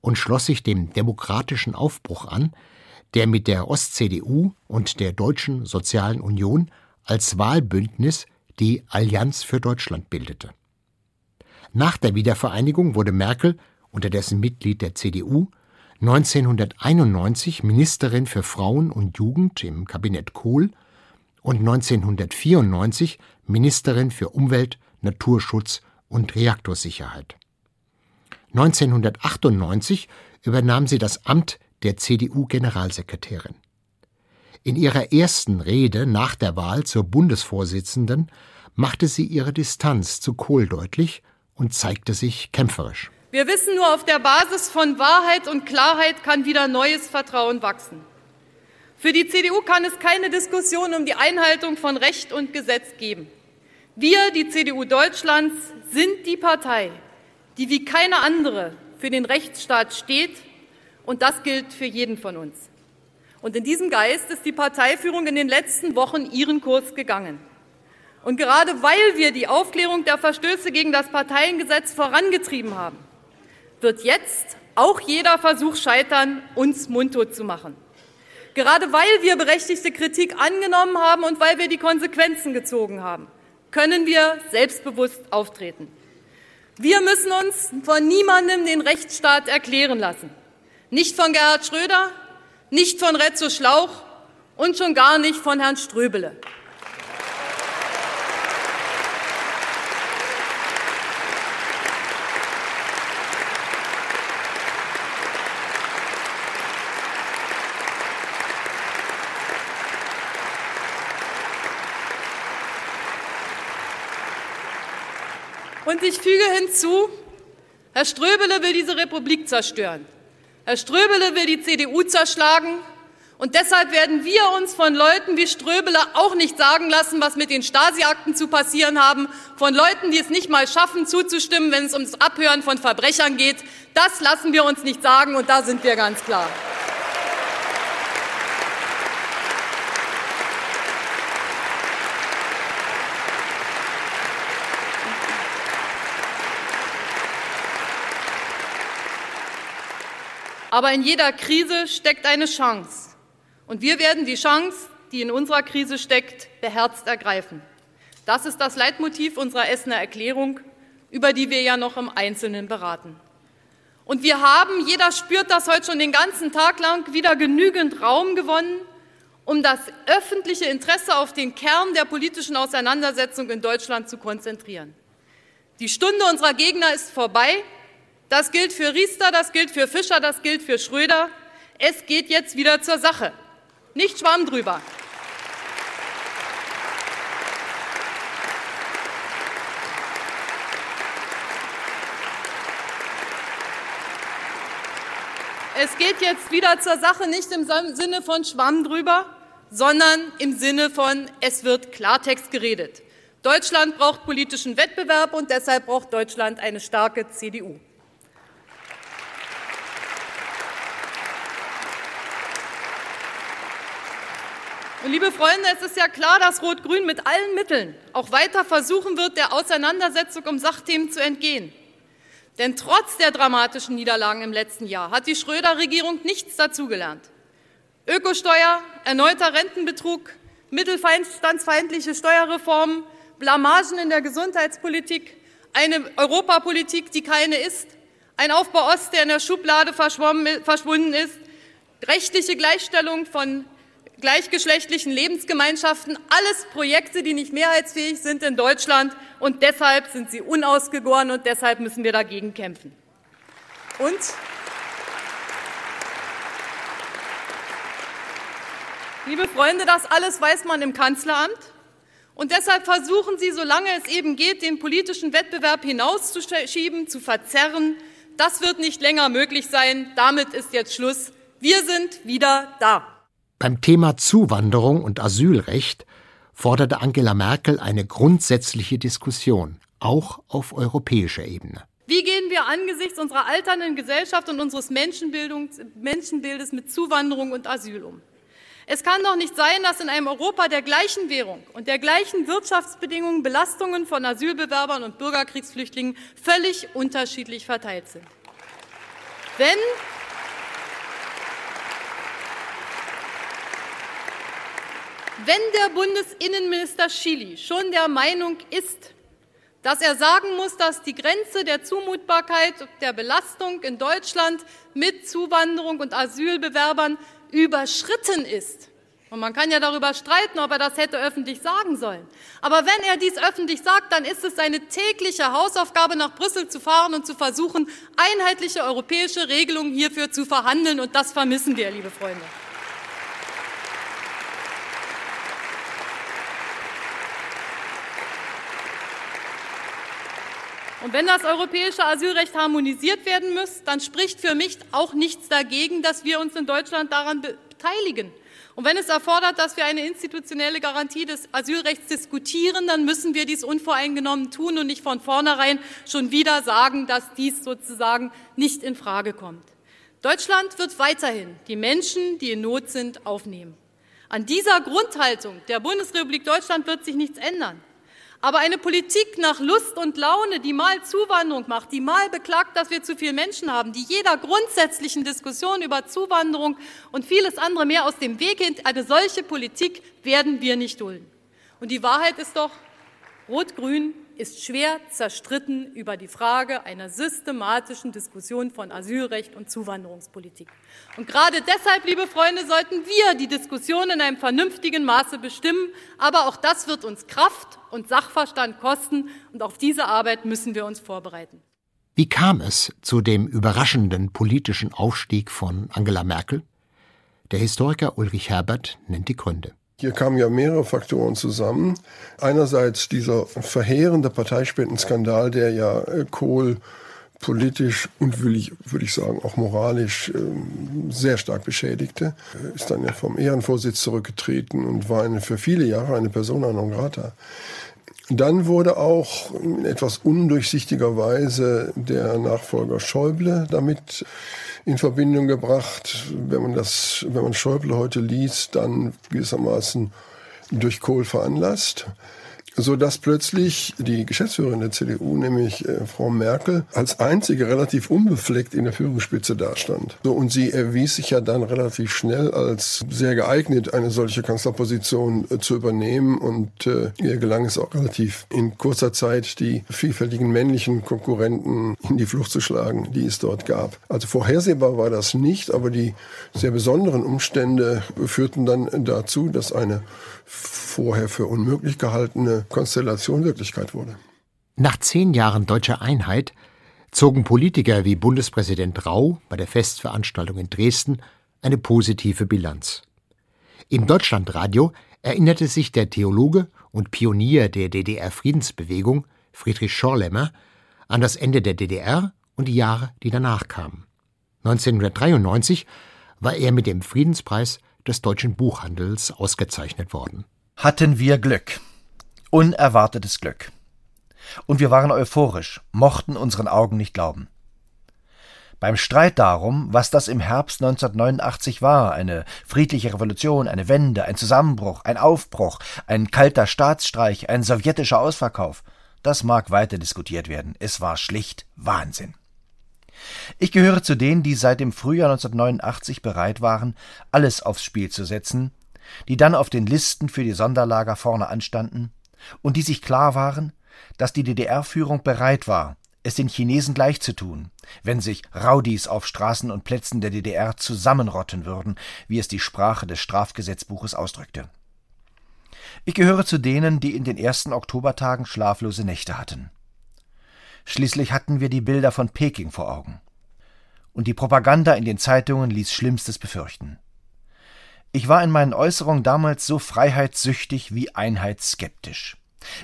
und schloss sich dem demokratischen Aufbruch an, der mit der Ost-CDU und der Deutschen Sozialen Union als Wahlbündnis die Allianz für Deutschland bildete. Nach der Wiedervereinigung wurde Merkel, unterdessen Mitglied der CDU, 1991 Ministerin für Frauen und Jugend im Kabinett Kohl und 1994 Ministerin für Umwelt, Naturschutz und Reaktorsicherheit. 1998 übernahm sie das Amt der CDU-Generalsekretärin. In ihrer ersten Rede nach der Wahl zur Bundesvorsitzenden machte sie ihre Distanz zu Kohl deutlich und zeigte sich kämpferisch. Wir wissen nur, auf der Basis von Wahrheit und Klarheit kann wieder neues Vertrauen wachsen. Für die CDU kann es keine Diskussion um die Einhaltung von Recht und Gesetz geben. Wir, die CDU Deutschlands, sind die Partei, die wie keine andere für den Rechtsstaat steht, und das gilt für jeden von uns. Und in diesem Geist ist die Parteiführung in den letzten Wochen ihren Kurs gegangen. Und gerade weil wir die Aufklärung der Verstöße gegen das Parteiengesetz vorangetrieben haben, wird jetzt auch jeder Versuch scheitern, uns mundtot zu machen. Gerade weil wir berechtigte Kritik angenommen haben und weil wir die Konsequenzen gezogen haben, können wir selbstbewusst auftreten. Wir müssen uns von niemandem den Rechtsstaat erklären lassen. Nicht von Gerhard Schröder, nicht von Retzo Schlauch und schon gar nicht von Herrn Ströbele. Und ich füge hinzu, Herr Ströbele will diese Republik zerstören. Herr Ströbele will die CDU zerschlagen. Und deshalb werden wir uns von Leuten wie Ströbele auch nicht sagen lassen, was mit den Stasi-Akten zu passieren haben, von Leuten, die es nicht mal schaffen, zuzustimmen, wenn es ums Abhören von Verbrechern geht. Das lassen wir uns nicht sagen, und da sind wir ganz klar. Aber in jeder Krise steckt eine Chance. Und wir werden die Chance, die in unserer Krise steckt, beherzt ergreifen. Das ist das Leitmotiv unserer Essener Erklärung, über die wir ja noch im Einzelnen beraten. Und wir haben, jeder spürt das heute schon den ganzen Tag lang, wieder genügend Raum gewonnen, um das öffentliche Interesse auf den Kern der politischen Auseinandersetzung in Deutschland zu konzentrieren. Die Stunde unserer Gegner ist vorbei. Das gilt für Riester, das gilt für Fischer, das gilt für Schröder. Es geht jetzt wieder zur Sache. Nicht Schwamm drüber. Es geht jetzt wieder zur Sache, nicht im Sinne von Schwamm drüber, sondern im Sinne von, es wird Klartext geredet. Deutschland braucht politischen Wettbewerb und deshalb braucht Deutschland eine starke CDU. Und liebe Freunde, es ist ja klar, dass Rot-Grün mit allen Mitteln auch weiter versuchen wird, der Auseinandersetzung um Sachthemen zu entgehen. Denn trotz der dramatischen Niederlagen im letzten Jahr hat die Schröder-Regierung nichts dazugelernt. Ökosteuer, erneuter Rentenbetrug, mittelstandsfeindliche Steuerreformen, Blamagen in der Gesundheitspolitik, eine Europapolitik, die keine ist, ein Aufbau Ost, der in der Schublade verschwunden ist, rechtliche Gleichstellung von gleichgeschlechtlichen Lebensgemeinschaften, alles Projekte, die nicht mehrheitsfähig sind in Deutschland und deshalb sind sie unausgegoren und deshalb müssen wir dagegen kämpfen. Und Liebe Freunde, das alles weiß man im Kanzleramt. Und deshalb versuchen Sie, solange es eben geht, den politischen Wettbewerb hinauszuschieben, zu verzerren. Das wird nicht länger möglich sein. Damit ist jetzt Schluss. Wir sind wieder da. Beim Thema Zuwanderung und Asylrecht forderte Angela Merkel eine grundsätzliche Diskussion, auch auf europäischer Ebene. Wie gehen wir angesichts unserer alternden Gesellschaft und unseres Menschenbildes mit Zuwanderung und Asyl um? Es kann doch nicht sein, dass in einem Europa der gleichen Währung und der gleichen Wirtschaftsbedingungen Belastungen von Asylbewerbern und Bürgerkriegsflüchtlingen völlig unterschiedlich verteilt sind. Wenn Wenn der Bundesinnenminister Schily schon der Meinung ist, dass er sagen muss, dass die Grenze der Zumutbarkeit der Belastung in Deutschland mit Zuwanderung und Asylbewerbern überschritten ist. Und man kann ja darüber streiten, ob er das hätte öffentlich sagen sollen. Aber wenn er dies öffentlich sagt, dann ist es seine tägliche Hausaufgabe, nach Brüssel zu fahren und zu versuchen, einheitliche europäische Regelungen hierfür zu verhandeln. Und das vermissen wir, liebe Freunde. Und wenn das europäische Asylrecht harmonisiert werden muss, dann spricht für mich auch nichts dagegen, dass wir uns in Deutschland daran beteiligen. Und wenn es erfordert, dass wir eine institutionelle Garantie des Asylrechts diskutieren, dann müssen wir dies unvoreingenommen tun und nicht von vornherein schon wieder sagen, dass dies sozusagen nicht in Frage kommt. Deutschland wird weiterhin die Menschen, die in Not sind, aufnehmen. An dieser Grundhaltung der Bundesrepublik Deutschland wird sich nichts ändern. Aber eine Politik nach Lust und Laune, die mal Zuwanderung macht, die mal beklagt, dass wir zu viele Menschen haben, die jeder grundsätzlichen Diskussion über Zuwanderung und vieles andere mehr aus dem Weg geht, eine solche Politik werden wir nicht dulden. Und die Wahrheit ist doch, Rot-Grün ist schwer zerstritten über die Frage einer systematischen Diskussion von Asylrecht und Zuwanderungspolitik. Und gerade deshalb, liebe Freunde, sollten wir die Diskussion in einem vernünftigen Maße bestimmen. Aber auch das wird uns Kraft und Sachverstand kosten. Und auf diese Arbeit müssen wir uns vorbereiten. Wie kam es zu dem überraschenden politischen Aufstieg von Angela Merkel? Der Historiker Ulrich Herbert nennt die Gründe. Hier kamen ja mehrere Faktoren zusammen. Einerseits dieser verheerende Parteispendenskandal, der ja äh, Kohl politisch und will ich, würde ich sagen auch moralisch äh, sehr stark beschädigte, ist dann ja vom Ehrenvorsitz zurückgetreten und war eine, für viele Jahre eine Persona non grata. Dann wurde auch in etwas undurchsichtiger Weise der Nachfolger Schäuble damit in Verbindung gebracht. Wenn man das, wenn man Schäuble heute liest, dann gewissermaßen durch Kohl veranlasst so dass plötzlich die Geschäftsführerin der CDU, nämlich äh, Frau Merkel, als einzige relativ unbefleckt in der Führungsspitze dastand. So, und sie erwies sich ja dann relativ schnell als sehr geeignet, eine solche Kanzlerposition äh, zu übernehmen und äh, ihr gelang es auch relativ in kurzer Zeit, die vielfältigen männlichen Konkurrenten in die Flucht zu schlagen, die es dort gab. Also vorhersehbar war das nicht, aber die sehr besonderen Umstände führten dann dazu, dass eine vorher für unmöglich gehaltene Konstellation Wirklichkeit wurde. Nach zehn Jahren deutscher Einheit zogen Politiker wie Bundespräsident Rau bei der Festveranstaltung in Dresden eine positive Bilanz. Im Deutschlandradio erinnerte sich der Theologe und Pionier der DDR-Friedensbewegung Friedrich Schorlemmer an das Ende der DDR und die Jahre, die danach kamen. 1993 war er mit dem Friedenspreis des deutschen Buchhandels ausgezeichnet worden. Hatten wir Glück. Unerwartetes Glück. Und wir waren euphorisch, mochten unseren Augen nicht glauben. Beim Streit darum, was das im Herbst 1989 war, eine friedliche Revolution, eine Wende, ein Zusammenbruch, ein Aufbruch, ein kalter Staatsstreich, ein sowjetischer Ausverkauf, das mag weiter diskutiert werden. Es war schlicht Wahnsinn. Ich gehöre zu denen, die seit dem Frühjahr 1989 bereit waren, alles aufs Spiel zu setzen, die dann auf den Listen für die Sonderlager vorne anstanden und die sich klar waren, dass die DDR-Führung bereit war, es den Chinesen gleichzutun, wenn sich Raudis auf Straßen und Plätzen der DDR zusammenrotten würden, wie es die Sprache des Strafgesetzbuches ausdrückte. Ich gehöre zu denen, die in den ersten Oktobertagen schlaflose Nächte hatten. Schließlich hatten wir die Bilder von Peking vor Augen. Und die Propaganda in den Zeitungen ließ Schlimmstes befürchten. Ich war in meinen Äußerungen damals so freiheitssüchtig wie einheitsskeptisch.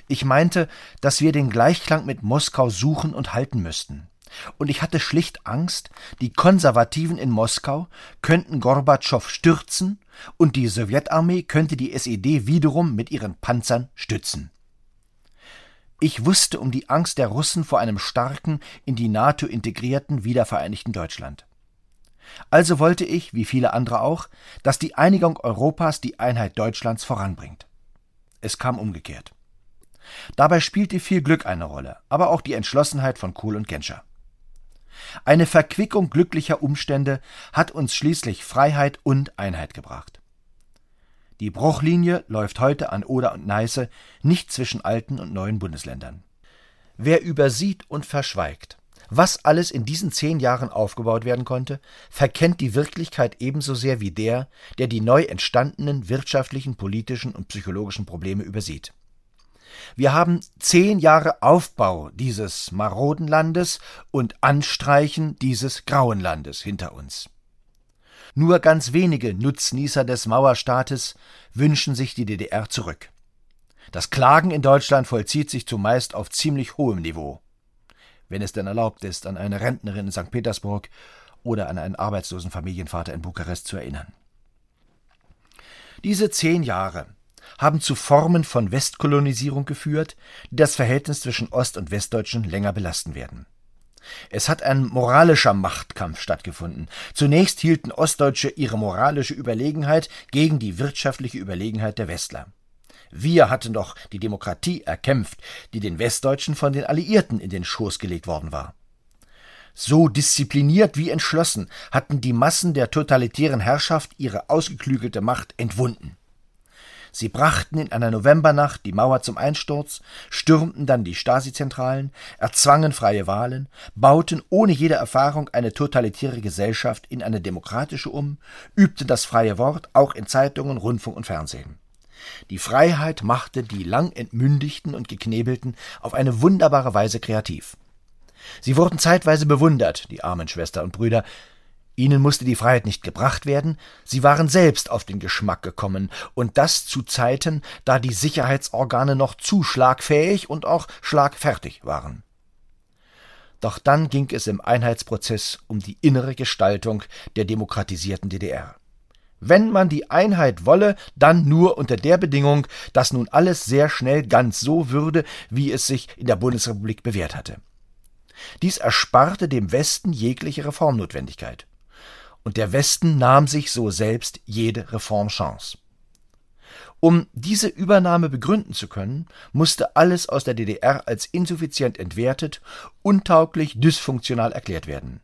Ich meinte, dass wir den Gleichklang mit Moskau suchen und halten müssten. Und ich hatte schlicht Angst, die Konservativen in Moskau könnten Gorbatschow stürzen und die Sowjetarmee könnte die SED wiederum mit ihren Panzern stützen. Ich wusste um die Angst der Russen vor einem starken, in die NATO integrierten, wiedervereinigten Deutschland. Also wollte ich, wie viele andere auch, dass die Einigung Europas die Einheit Deutschlands voranbringt. Es kam umgekehrt. Dabei spielte viel Glück eine Rolle, aber auch die Entschlossenheit von Kohl und Genscher. Eine Verquickung glücklicher Umstände hat uns schließlich Freiheit und Einheit gebracht. Die Bruchlinie läuft heute an Oder und Neiße nicht zwischen alten und neuen Bundesländern. Wer übersieht und verschweigt, was alles in diesen zehn Jahren aufgebaut werden konnte, verkennt die Wirklichkeit ebenso sehr wie der, der die neu entstandenen wirtschaftlichen, politischen und psychologischen Probleme übersieht. Wir haben zehn Jahre Aufbau dieses maroden Landes und Anstreichen dieses grauen Landes hinter uns. Nur ganz wenige Nutznießer des Mauerstaates wünschen sich die DDR zurück. Das Klagen in Deutschland vollzieht sich zumeist auf ziemlich hohem Niveau. Wenn es denn erlaubt ist, an eine Rentnerin in St. Petersburg oder an einen arbeitslosen Familienvater in Bukarest zu erinnern. Diese zehn Jahre haben zu Formen von Westkolonisierung geführt, die das Verhältnis zwischen Ost- und Westdeutschen länger belasten werden. Es hat ein moralischer Machtkampf stattgefunden. Zunächst hielten Ostdeutsche ihre moralische Überlegenheit gegen die wirtschaftliche Überlegenheit der Westler. Wir hatten doch die Demokratie erkämpft, die den Westdeutschen von den Alliierten in den Schoß gelegt worden war. So diszipliniert wie entschlossen hatten die Massen der totalitären Herrschaft ihre ausgeklügelte Macht entwunden. Sie brachten in einer Novembernacht die Mauer zum Einsturz, stürmten dann die Stasi-Zentralen, erzwangen freie Wahlen, bauten ohne jede Erfahrung eine totalitäre Gesellschaft in eine demokratische um, übten das freie Wort auch in Zeitungen, Rundfunk und Fernsehen. Die Freiheit machte die lang entmündigten und geknebelten auf eine wunderbare Weise kreativ. Sie wurden zeitweise bewundert, die armen Schwester und Brüder, Ihnen musste die Freiheit nicht gebracht werden, sie waren selbst auf den Geschmack gekommen, und das zu Zeiten, da die Sicherheitsorgane noch zu schlagfähig und auch schlagfertig waren. Doch dann ging es im Einheitsprozess um die innere Gestaltung der demokratisierten DDR. Wenn man die Einheit wolle, dann nur unter der Bedingung, dass nun alles sehr schnell ganz so würde, wie es sich in der Bundesrepublik bewährt hatte. Dies ersparte dem Westen jegliche Reformnotwendigkeit. Und der Westen nahm sich so selbst jede Reformchance. Um diese Übernahme begründen zu können, musste alles aus der DDR als insuffizient entwertet, untauglich, dysfunktional erklärt werden.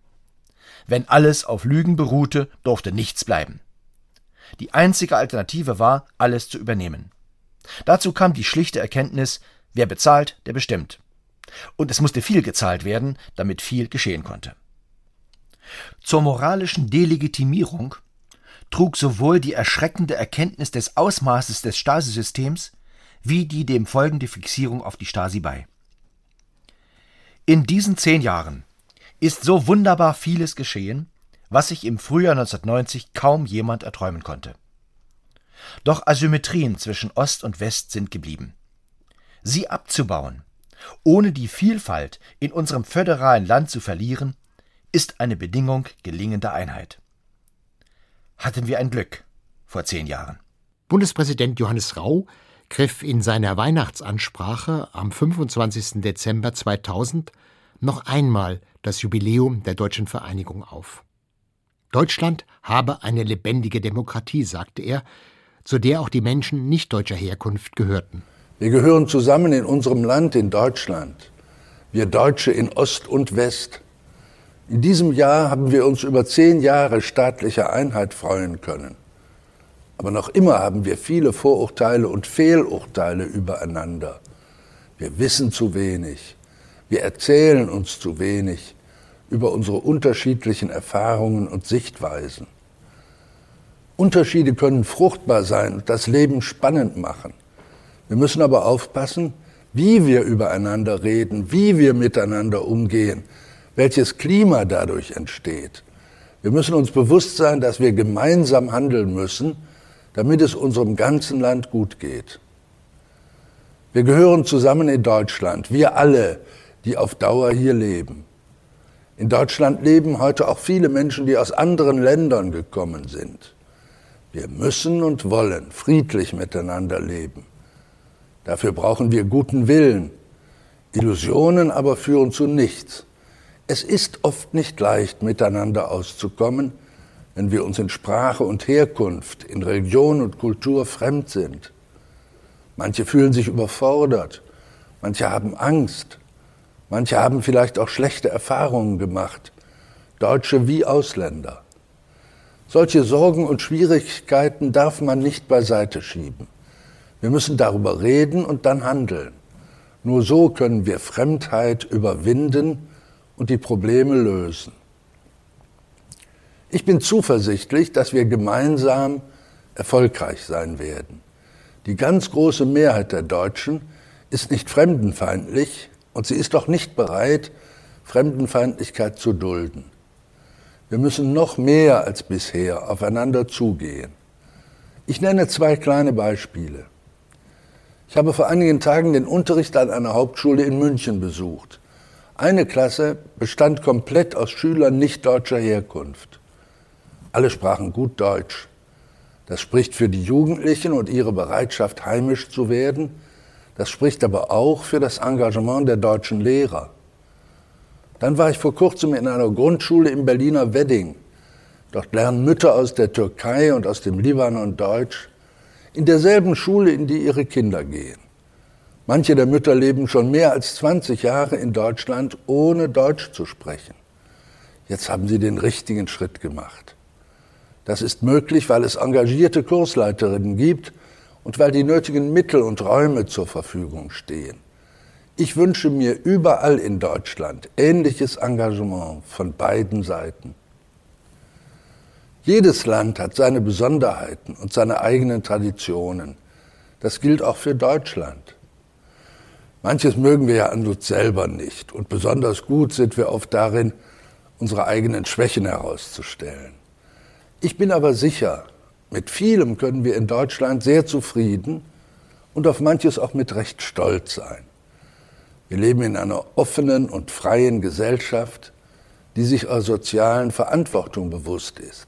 Wenn alles auf Lügen beruhte, durfte nichts bleiben. Die einzige Alternative war, alles zu übernehmen. Dazu kam die schlichte Erkenntnis, wer bezahlt, der bestimmt. Und es musste viel gezahlt werden, damit viel geschehen konnte. Zur moralischen Delegitimierung trug sowohl die erschreckende Erkenntnis des Ausmaßes des Stasi-Systems wie die dem folgende Fixierung auf die Stasi bei. In diesen zehn Jahren ist so wunderbar vieles geschehen, was sich im Frühjahr 1990 kaum jemand erträumen konnte. Doch Asymmetrien zwischen Ost und West sind geblieben. Sie abzubauen, ohne die Vielfalt in unserem föderalen Land zu verlieren, ist eine Bedingung gelingender Einheit hatten wir ein Glück vor zehn Jahren. Bundespräsident Johannes Rau griff in seiner Weihnachtsansprache am 25. Dezember 2000 noch einmal das Jubiläum der deutschen Vereinigung auf. Deutschland habe eine lebendige Demokratie, sagte er, zu der auch die Menschen nicht deutscher Herkunft gehörten. Wir gehören zusammen in unserem Land, in Deutschland. Wir Deutsche in Ost und West. In diesem Jahr haben wir uns über zehn Jahre staatlicher Einheit freuen können. Aber noch immer haben wir viele Vorurteile und Fehlurteile übereinander. Wir wissen zu wenig. Wir erzählen uns zu wenig über unsere unterschiedlichen Erfahrungen und Sichtweisen. Unterschiede können fruchtbar sein und das Leben spannend machen. Wir müssen aber aufpassen, wie wir übereinander reden, wie wir miteinander umgehen, welches Klima dadurch entsteht. Wir müssen uns bewusst sein, dass wir gemeinsam handeln müssen, damit es unserem ganzen Land gut geht. Wir gehören zusammen in Deutschland, wir alle, die auf Dauer hier leben. In Deutschland leben heute auch viele Menschen, die aus anderen Ländern gekommen sind. Wir müssen und wollen friedlich miteinander leben. Dafür brauchen wir guten Willen. Illusionen aber führen zu nichts. Es ist oft nicht leicht, miteinander auszukommen, wenn wir uns in Sprache und Herkunft, in Religion und Kultur fremd sind. Manche fühlen sich überfordert, manche haben Angst, manche haben vielleicht auch schlechte Erfahrungen gemacht, Deutsche wie Ausländer. Solche Sorgen und Schwierigkeiten darf man nicht beiseite schieben. Wir müssen darüber reden und dann handeln. Nur so können wir Fremdheit überwinden und die Probleme lösen. Ich bin zuversichtlich, dass wir gemeinsam erfolgreich sein werden. Die ganz große Mehrheit der Deutschen ist nicht fremdenfeindlich und sie ist auch nicht bereit, Fremdenfeindlichkeit zu dulden. Wir müssen noch mehr als bisher aufeinander zugehen. Ich nenne zwei kleine Beispiele. Ich habe vor einigen Tagen den Unterricht an einer Hauptschule in München besucht. Eine Klasse bestand komplett aus Schülern nicht deutscher Herkunft. Alle sprachen gut Deutsch. Das spricht für die Jugendlichen und ihre Bereitschaft, heimisch zu werden. Das spricht aber auch für das Engagement der deutschen Lehrer. Dann war ich vor kurzem in einer Grundschule im Berliner Wedding. Dort lernen Mütter aus der Türkei und aus dem Libanon Deutsch. In derselben Schule, in die ihre Kinder gehen. Manche der Mütter leben schon mehr als 20 Jahre in Deutschland, ohne Deutsch zu sprechen. Jetzt haben sie den richtigen Schritt gemacht. Das ist möglich, weil es engagierte Kursleiterinnen gibt und weil die nötigen Mittel und Räume zur Verfügung stehen. Ich wünsche mir überall in Deutschland ähnliches Engagement von beiden Seiten. Jedes Land hat seine Besonderheiten und seine eigenen Traditionen. Das gilt auch für Deutschland. Manches mögen wir ja an uns selber nicht. Und besonders gut sind wir oft darin, unsere eigenen Schwächen herauszustellen. Ich bin aber sicher, mit vielem können wir in Deutschland sehr zufrieden und auf manches auch mit Recht stolz sein. Wir leben in einer offenen und freien Gesellschaft, die sich ihrer sozialen Verantwortung bewusst ist.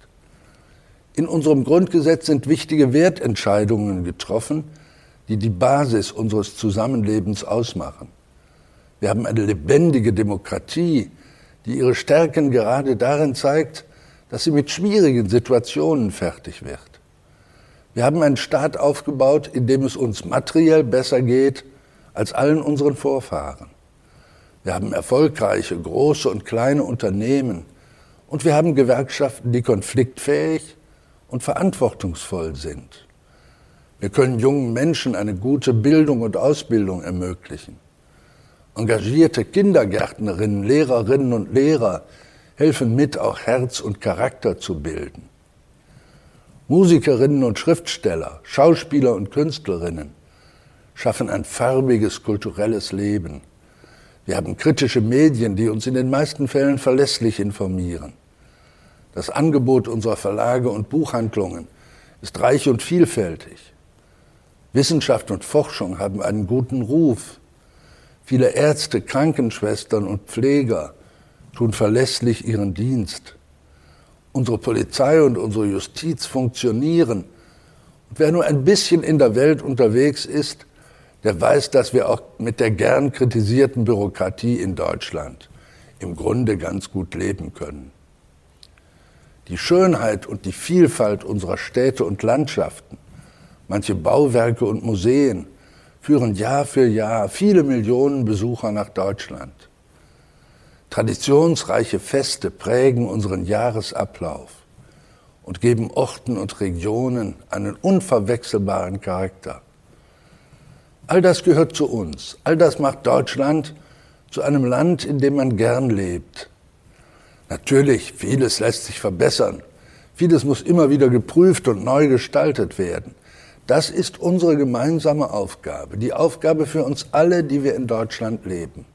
In unserem Grundgesetz sind wichtige Wertentscheidungen getroffen, die die Basis unseres Zusammenlebens ausmachen. Wir haben eine lebendige Demokratie, die ihre Stärken gerade darin zeigt, dass sie mit schwierigen Situationen fertig wird. Wir haben einen Staat aufgebaut, in dem es uns materiell besser geht als allen unseren Vorfahren. Wir haben erfolgreiche große und kleine Unternehmen und wir haben Gewerkschaften, die konfliktfähig und verantwortungsvoll sind. Wir können jungen Menschen eine gute Bildung und Ausbildung ermöglichen. Engagierte Kindergärtnerinnen, Lehrerinnen und Lehrer helfen mit, auch Herz und Charakter zu bilden. Musikerinnen und Schriftsteller, Schauspieler und Künstlerinnen schaffen ein farbiges kulturelles Leben. Wir haben kritische Medien, die uns in den meisten Fällen verlässlich informieren. Das Angebot unserer Verlage und Buchhandlungen ist reich und vielfältig. Wissenschaft und Forschung haben einen guten Ruf. Viele Ärzte, Krankenschwestern und Pfleger tun verlässlich ihren Dienst. Unsere Polizei und unsere Justiz funktionieren. Und wer nur ein bisschen in der Welt unterwegs ist, der weiß, dass wir auch mit der gern kritisierten Bürokratie in Deutschland im Grunde ganz gut leben können. Die Schönheit und die Vielfalt unserer Städte und Landschaften, manche Bauwerke und Museen führen Jahr für Jahr viele Millionen Besucher nach Deutschland. Traditionsreiche Feste prägen unseren Jahresablauf und geben Orten und Regionen einen unverwechselbaren Charakter. All das gehört zu uns. All das macht Deutschland zu einem Land, in dem man gern lebt. Natürlich, vieles lässt sich verbessern. Vieles muss immer wieder geprüft und neu gestaltet werden. Das ist unsere gemeinsame Aufgabe, die Aufgabe für uns alle, die wir in Deutschland leben.